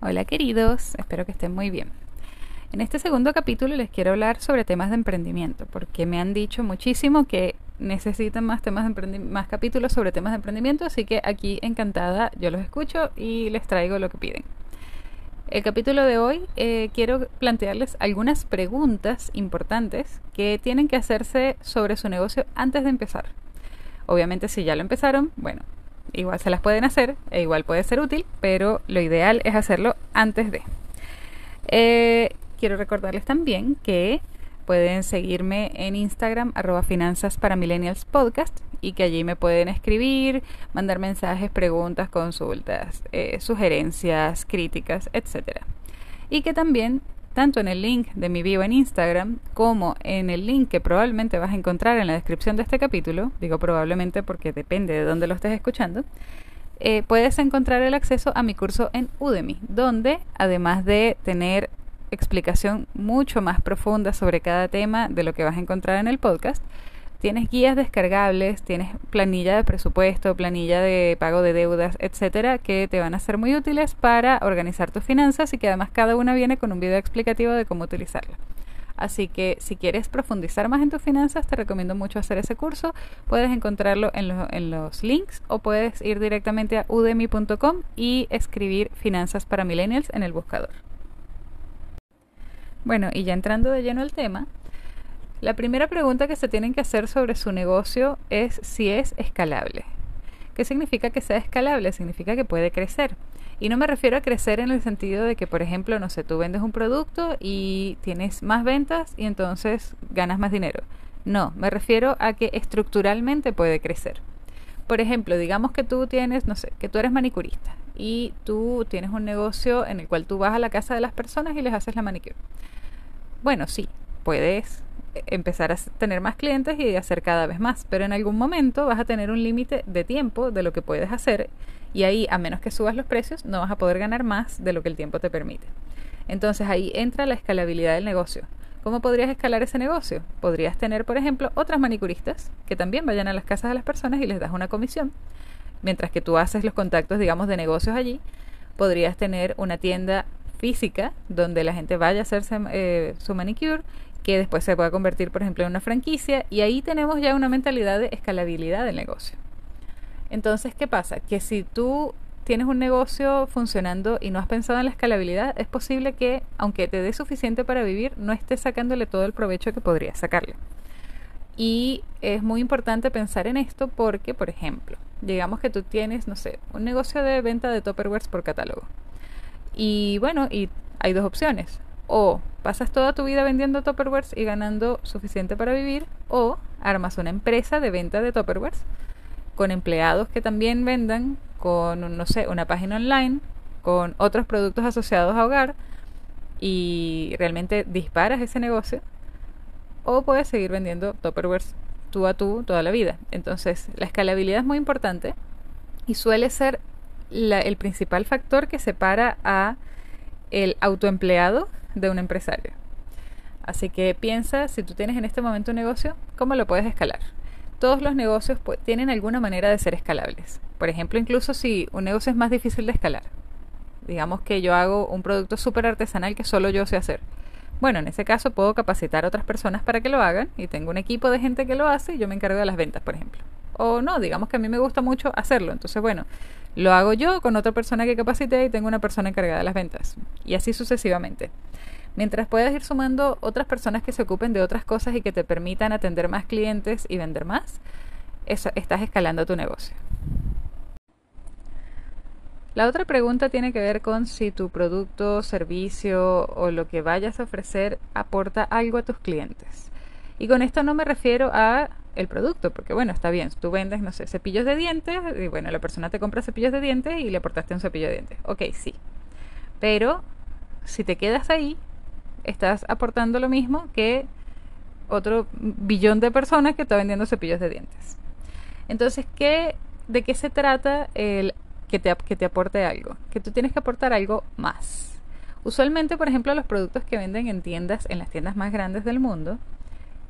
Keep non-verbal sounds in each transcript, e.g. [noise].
Hola queridos, espero que estén muy bien. En este segundo capítulo les quiero hablar sobre temas de emprendimiento, porque me han dicho muchísimo que necesitan más temas de más capítulos sobre temas de emprendimiento, así que aquí encantada yo los escucho y les traigo lo que piden. El capítulo de hoy eh, quiero plantearles algunas preguntas importantes que tienen que hacerse sobre su negocio antes de empezar. Obviamente si ya lo empezaron, bueno, igual se las pueden hacer e igual puede ser útil, pero lo ideal es hacerlo antes de. Eh, quiero recordarles también que pueden seguirme en Instagram arroba finanzas para millennials podcast y que allí me pueden escribir, mandar mensajes, preguntas, consultas, eh, sugerencias, críticas, etc. Y que también tanto en el link de mi bio en Instagram como en el link que probablemente vas a encontrar en la descripción de este capítulo, digo probablemente porque depende de dónde lo estés escuchando, eh, puedes encontrar el acceso a mi curso en Udemy, donde además de tener explicación mucho más profunda sobre cada tema de lo que vas a encontrar en el podcast, Tienes guías descargables, tienes planilla de presupuesto, planilla de pago de deudas, etcétera, que te van a ser muy útiles para organizar tus finanzas y que además cada una viene con un video explicativo de cómo utilizarla. Así que si quieres profundizar más en tus finanzas, te recomiendo mucho hacer ese curso. Puedes encontrarlo en, en los links o puedes ir directamente a udemy.com y escribir finanzas para millennials en el buscador. Bueno, y ya entrando de lleno al tema, la primera pregunta que se tienen que hacer sobre su negocio es si es escalable. ¿Qué significa que sea escalable? Significa que puede crecer. Y no me refiero a crecer en el sentido de que, por ejemplo, no sé, tú vendes un producto y tienes más ventas y entonces ganas más dinero. No, me refiero a que estructuralmente puede crecer. Por ejemplo, digamos que tú tienes, no sé, que tú eres manicurista y tú tienes un negocio en el cual tú vas a la casa de las personas y les haces la manicure. Bueno, sí, puedes empezar a tener más clientes y hacer cada vez más, pero en algún momento vas a tener un límite de tiempo de lo que puedes hacer y ahí, a menos que subas los precios, no vas a poder ganar más de lo que el tiempo te permite. Entonces ahí entra la escalabilidad del negocio. ¿Cómo podrías escalar ese negocio? Podrías tener, por ejemplo, otras manicuristas que también vayan a las casas de las personas y les das una comisión. Mientras que tú haces los contactos, digamos, de negocios allí, podrías tener una tienda física donde la gente vaya a hacerse eh, su manicure que después se pueda convertir, por ejemplo, en una franquicia y ahí tenemos ya una mentalidad de escalabilidad del negocio. Entonces, ¿qué pasa? Que si tú tienes un negocio funcionando y no has pensado en la escalabilidad, es posible que, aunque te dé suficiente para vivir, no estés sacándole todo el provecho que podrías sacarle. Y es muy importante pensar en esto porque, por ejemplo, digamos que tú tienes, no sé, un negocio de venta de Tupperwares por catálogo. Y bueno, y hay dos opciones. O pasas toda tu vida vendiendo Tupperwares y ganando suficiente para vivir, o armas una empresa de venta de Tupperwares con empleados que también vendan, con, no sé, una página online, con otros productos asociados a hogar y realmente disparas ese negocio, o puedes seguir vendiendo Tupperwares tú a tú toda la vida. Entonces, la escalabilidad es muy importante y suele ser el principal factor que separa a el autoempleado de un empresario. Así que piensa, si tú tienes en este momento un negocio, ¿cómo lo puedes escalar? Todos los negocios tienen alguna manera de ser escalables. Por ejemplo, incluso si un negocio es más difícil de escalar. Digamos que yo hago un producto súper artesanal que solo yo sé hacer. Bueno, en ese caso puedo capacitar a otras personas para que lo hagan y tengo un equipo de gente que lo hace y yo me encargo de las ventas, por ejemplo. O no, digamos que a mí me gusta mucho hacerlo. Entonces, bueno, lo hago yo con otra persona que capacité y tengo una persona encargada de las ventas. Y así sucesivamente. Mientras puedas ir sumando otras personas que se ocupen de otras cosas y que te permitan atender más clientes y vender más, estás escalando tu negocio. La otra pregunta tiene que ver con si tu producto, servicio o lo que vayas a ofrecer aporta algo a tus clientes. Y con esto no me refiero a el producto, porque bueno, está bien, tú vendes, no sé, cepillos de dientes y bueno, la persona te compra cepillos de dientes y le aportaste un cepillo de dientes. Ok, sí. Pero si te quedas ahí, estás aportando lo mismo que otro billón de personas que está vendiendo cepillos de dientes. Entonces, ¿qué, ¿de qué se trata el que te, que te aporte algo? Que tú tienes que aportar algo más. Usualmente, por ejemplo, los productos que venden en tiendas, en las tiendas más grandes del mundo,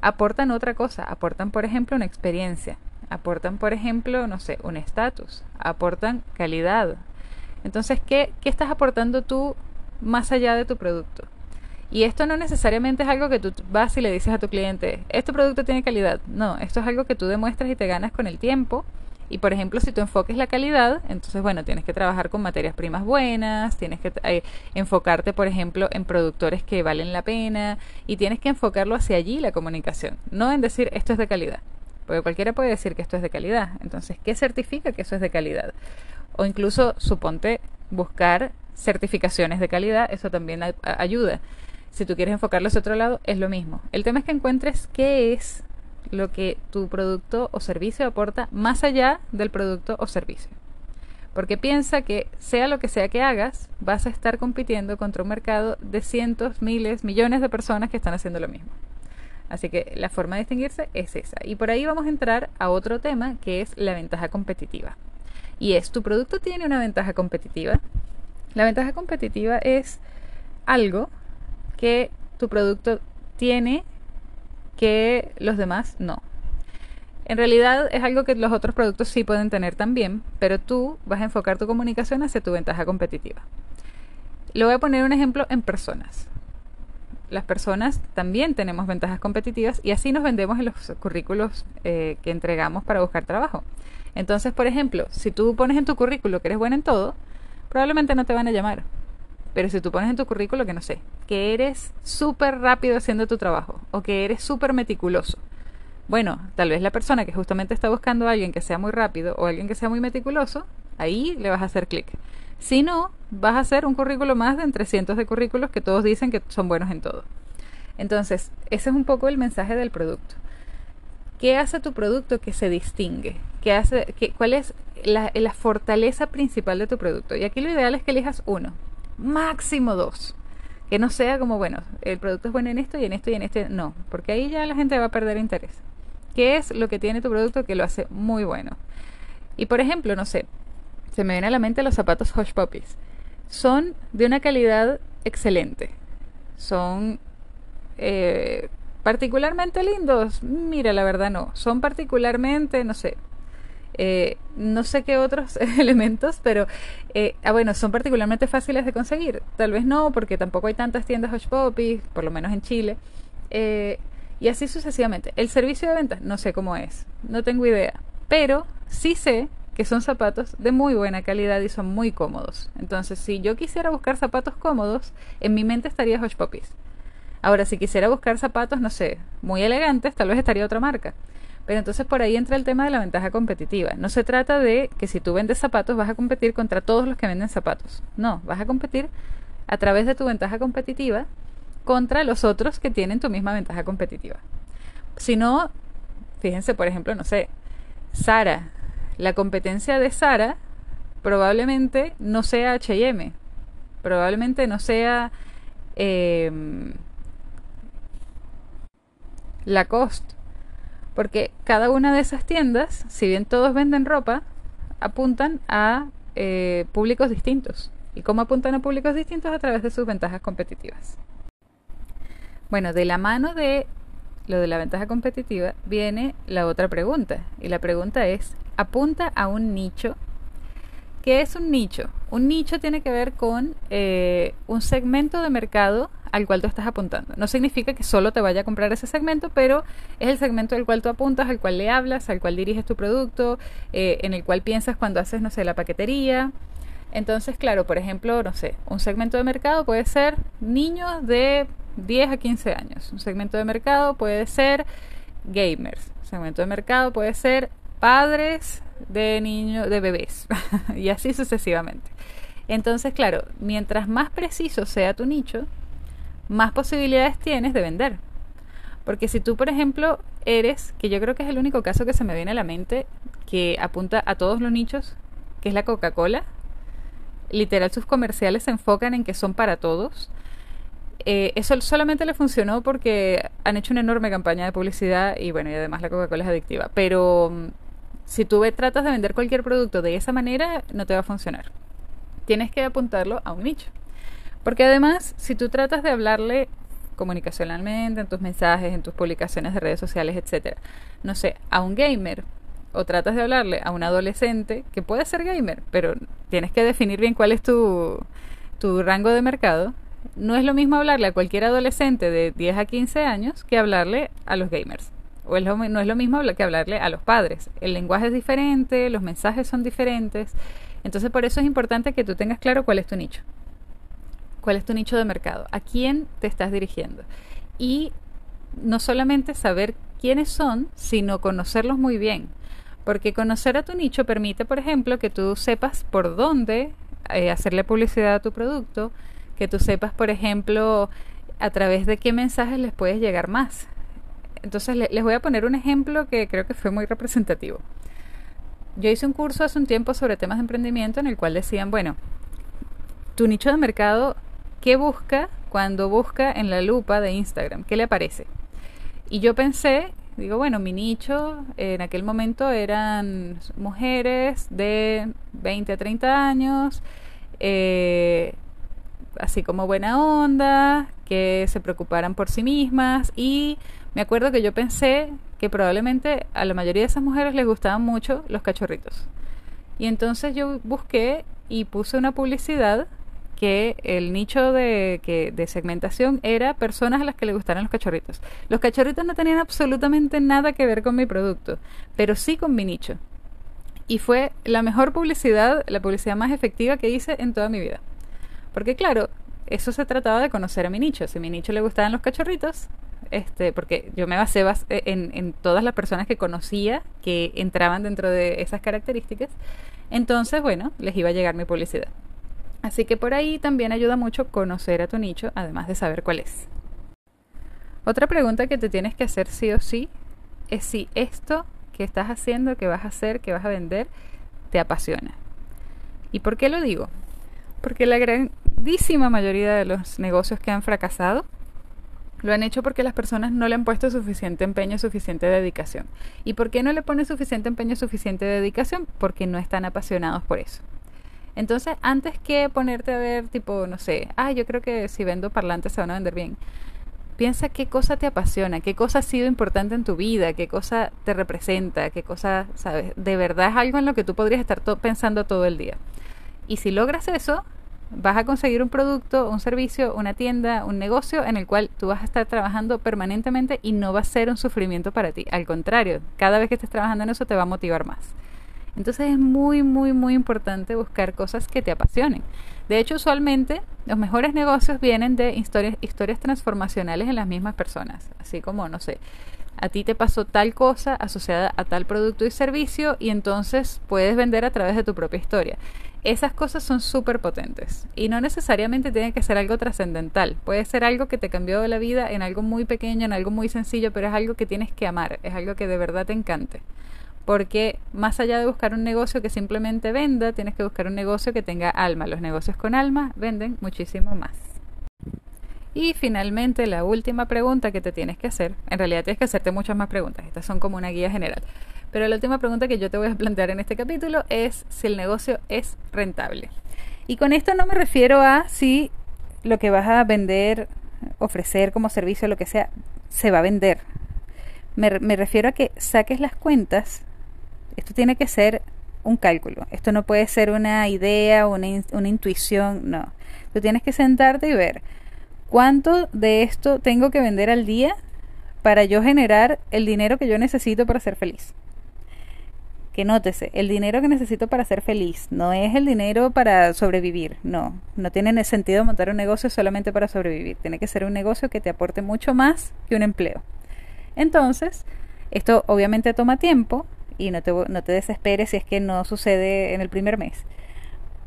aportan otra cosa, aportan por ejemplo una experiencia. aportan, por ejemplo, no sé, un estatus, aportan calidad. Entonces, ¿qué, ¿qué estás aportando tú más allá de tu producto? Y esto no necesariamente es algo que tú vas y le dices a tu cliente, este producto tiene calidad. No, esto es algo que tú demuestras y te ganas con el tiempo. Y por ejemplo, si tu enfoque es la calidad, entonces bueno, tienes que trabajar con materias primas buenas, tienes que eh, enfocarte, por ejemplo, en productores que valen la pena y tienes que enfocarlo hacia allí la comunicación, no en decir esto es de calidad, porque cualquiera puede decir que esto es de calidad. Entonces, ¿qué certifica que eso es de calidad? O incluso, suponte, buscar certificaciones de calidad, eso también ayuda. Si tú quieres enfocarlo hacia otro lado, es lo mismo. El tema es que encuentres qué es lo que tu producto o servicio aporta más allá del producto o servicio. Porque piensa que sea lo que sea que hagas, vas a estar compitiendo contra un mercado de cientos, miles, millones de personas que están haciendo lo mismo. Así que la forma de distinguirse es esa. Y por ahí vamos a entrar a otro tema que es la ventaja competitiva. Y es, ¿tu producto tiene una ventaja competitiva? La ventaja competitiva es algo que tu producto tiene que los demás no. En realidad es algo que los otros productos sí pueden tener también, pero tú vas a enfocar tu comunicación hacia tu ventaja competitiva. Le voy a poner un ejemplo en personas. Las personas también tenemos ventajas competitivas y así nos vendemos en los currículos eh, que entregamos para buscar trabajo. Entonces, por ejemplo, si tú pones en tu currículo que eres bueno en todo, probablemente no te van a llamar. Pero si tú pones en tu currículo que no sé, que eres súper rápido haciendo tu trabajo o que eres súper meticuloso, bueno, tal vez la persona que justamente está buscando a alguien que sea muy rápido o alguien que sea muy meticuloso, ahí le vas a hacer clic. Si no, vas a hacer un currículo más de entre cientos de currículos que todos dicen que son buenos en todo. Entonces, ese es un poco el mensaje del producto. ¿Qué hace tu producto que se distingue? ¿Qué hace, ¿Cuál es la, la fortaleza principal de tu producto? Y aquí lo ideal es que elijas uno, máximo dos. Que no sea como, bueno, el producto es bueno en esto y en esto y en este. No, porque ahí ya la gente va a perder interés. ¿Qué es lo que tiene tu producto que lo hace muy bueno? Y por ejemplo, no sé, se me viene a la mente los zapatos Hush Puppies. Son de una calidad excelente. Son eh, particularmente lindos. Mira, la verdad no. Son particularmente, no sé, eh, no sé qué otros [laughs] elementos, pero eh, ah, bueno, son particularmente fáciles de conseguir. Tal vez no, porque tampoco hay tantas tiendas Hush Puppies, por lo menos en Chile. Eh, y así sucesivamente. El servicio de venta, no sé cómo es, no tengo idea. Pero sí sé que son zapatos de muy buena calidad y son muy cómodos. Entonces, si yo quisiera buscar zapatos cómodos, en mi mente estaría Hush Puppies. Ahora, si quisiera buscar zapatos, no sé, muy elegantes, tal vez estaría otra marca. Pero entonces por ahí entra el tema de la ventaja competitiva. No se trata de que si tú vendes zapatos vas a competir contra todos los que venden zapatos. No, vas a competir a través de tu ventaja competitiva contra los otros que tienen tu misma ventaja competitiva. Si no, fíjense, por ejemplo, no sé, Sara. La competencia de Sara probablemente no sea HM, probablemente no sea eh, Lacoste, porque cada una de esas tiendas, si bien todos venden ropa, apuntan a eh, públicos distintos. ¿Y cómo apuntan a públicos distintos? A través de sus ventajas competitivas. Bueno, de la mano de lo de la ventaja competitiva viene la otra pregunta. Y la pregunta es, ¿apunta a un nicho? ¿Qué es un nicho? Un nicho tiene que ver con eh, un segmento de mercado al cual tú estás apuntando. No significa que solo te vaya a comprar ese segmento, pero es el segmento al cual tú apuntas, al cual le hablas, al cual diriges tu producto, eh, en el cual piensas cuando haces, no sé, la paquetería. Entonces, claro, por ejemplo, no sé, un segmento de mercado puede ser niños de 10 a 15 años. Un segmento de mercado puede ser gamers. Un segmento de mercado puede ser padres de niños, de bebés. [laughs] y así sucesivamente. Entonces, claro, mientras más preciso sea tu nicho, más posibilidades tienes de vender. Porque si tú, por ejemplo, eres, que yo creo que es el único caso que se me viene a la mente, que apunta a todos los nichos, que es la Coca-Cola, literal sus comerciales se enfocan en que son para todos. Eh, eso solamente le funcionó porque han hecho una enorme campaña de publicidad y bueno, y además la Coca-Cola es adictiva. Pero mm, si tú tratas de vender cualquier producto de esa manera, no te va a funcionar. Tienes que apuntarlo a un nicho. Porque además, si tú tratas de hablarle comunicacionalmente, en tus mensajes, en tus publicaciones de redes sociales, etcétera, no sé, a un gamer, o tratas de hablarle a un adolescente que puede ser gamer, pero tienes que definir bien cuál es tu, tu rango de mercado, no es lo mismo hablarle a cualquier adolescente de 10 a 15 años que hablarle a los gamers. O no es lo mismo que hablarle a los padres. El lenguaje es diferente, los mensajes son diferentes. Entonces por eso es importante que tú tengas claro cuál es tu nicho. Cuál es tu nicho de mercado. A quién te estás dirigiendo. Y no solamente saber quiénes son, sino conocerlos muy bien. Porque conocer a tu nicho permite, por ejemplo, que tú sepas por dónde eh, hacerle publicidad a tu producto, que tú sepas, por ejemplo, a través de qué mensajes les puedes llegar más. Entonces les voy a poner un ejemplo que creo que fue muy representativo. Yo hice un curso hace un tiempo sobre temas de emprendimiento en el cual decían, bueno, tu nicho de mercado, ¿qué busca cuando busca en la lupa de Instagram? ¿Qué le aparece? Y yo pensé, digo, bueno, mi nicho en aquel momento eran mujeres de 20 a 30 años, eh, así como buena onda, que se preocuparan por sí mismas y me acuerdo que yo pensé que probablemente a la mayoría de esas mujeres les gustaban mucho los cachorritos. Y entonces yo busqué y puse una publicidad que el nicho de, que, de segmentación era personas a las que les gustaran los cachorritos. Los cachorritos no tenían absolutamente nada que ver con mi producto, pero sí con mi nicho. Y fue la mejor publicidad, la publicidad más efectiva que hice en toda mi vida. Porque claro, eso se trataba de conocer a mi nicho. Si a mi nicho le gustaban los cachorritos, este, porque yo me basé eh, en, en todas las personas que conocía que entraban dentro de esas características, entonces, bueno, les iba a llegar mi publicidad. Así que por ahí también ayuda mucho conocer a tu nicho, además de saber cuál es. Otra pregunta que te tienes que hacer sí o sí es si esto que estás haciendo, que vas a hacer, que vas a vender, te apasiona. ¿Y por qué lo digo? Porque la grandísima mayoría de los negocios que han fracasado lo han hecho porque las personas no le han puesto suficiente empeño, suficiente dedicación. ¿Y por qué no le ponen suficiente empeño, suficiente dedicación? Porque no están apasionados por eso. Entonces, antes que ponerte a ver, tipo, no sé, ah, yo creo que si vendo parlantes se van a vender bien. Piensa qué cosa te apasiona, qué cosa ha sido importante en tu vida, qué cosa te representa, qué cosa, sabes, de verdad es algo en lo que tú podrías estar pensando todo el día. Y si logras eso, vas a conseguir un producto, un servicio, una tienda, un negocio en el cual tú vas a estar trabajando permanentemente y no va a ser un sufrimiento para ti. Al contrario, cada vez que estés trabajando en eso te va a motivar más. Entonces es muy, muy, muy importante buscar cosas que te apasionen. De hecho, usualmente los mejores negocios vienen de historias, historias transformacionales en las mismas personas. Así como, no sé, a ti te pasó tal cosa asociada a tal producto y servicio y entonces puedes vender a través de tu propia historia. Esas cosas son súper potentes y no necesariamente tiene que ser algo trascendental. Puede ser algo que te cambió la vida en algo muy pequeño, en algo muy sencillo, pero es algo que tienes que amar, es algo que de verdad te encante. Porque más allá de buscar un negocio que simplemente venda, tienes que buscar un negocio que tenga alma. Los negocios con alma venden muchísimo más. Y finalmente, la última pregunta que te tienes que hacer, en realidad tienes que hacerte muchas más preguntas, estas son como una guía general. Pero la última pregunta que yo te voy a plantear en este capítulo es si el negocio es rentable. Y con esto no me refiero a si lo que vas a vender, ofrecer como servicio, lo que sea, se va a vender. Me, refiero a que saques las cuentas. Esto tiene que ser un cálculo. Esto no puede ser una idea una, una intuición, no. Tú tienes que sentarte y ver cuánto de esto tengo que vender al día para yo generar el dinero que yo necesito para ser feliz que nótese, el dinero que necesito para ser feliz no es el dinero para sobrevivir, no, no tiene sentido montar un negocio solamente para sobrevivir, tiene que ser un negocio que te aporte mucho más que un empleo. Entonces, esto obviamente toma tiempo y no te, no te desesperes si es que no sucede en el primer mes,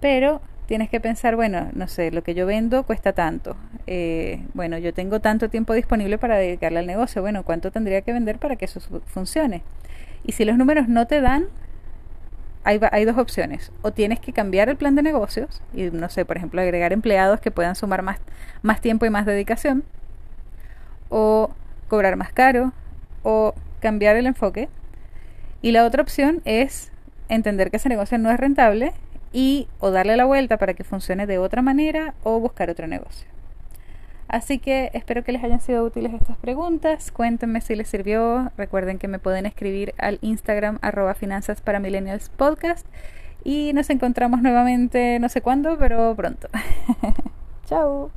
pero tienes que pensar, bueno, no sé, lo que yo vendo cuesta tanto. Eh, bueno, yo tengo tanto tiempo disponible para dedicarle al negocio. Bueno, ¿cuánto tendría que vender para que eso funcione? Y si los números no te dan, hay, hay, dos opciones. O tienes que cambiar el plan de negocios y, no sé, por ejemplo, agregar empleados que puedan sumar más, más tiempo y más dedicación. O cobrar más caro. O cambiar el enfoque. Y la otra opción es entender que ese negocio no es rentable y o darle la vuelta para que funcione de otra manera o buscar otro negocio. Así que espero que les hayan sido útiles estas preguntas. Cuéntenme si les sirvió. Recuerden que me pueden escribir al Instagram arroba finanzas para millennials podcast. Y nos encontramos nuevamente no sé cuándo, pero pronto. [laughs] Chao.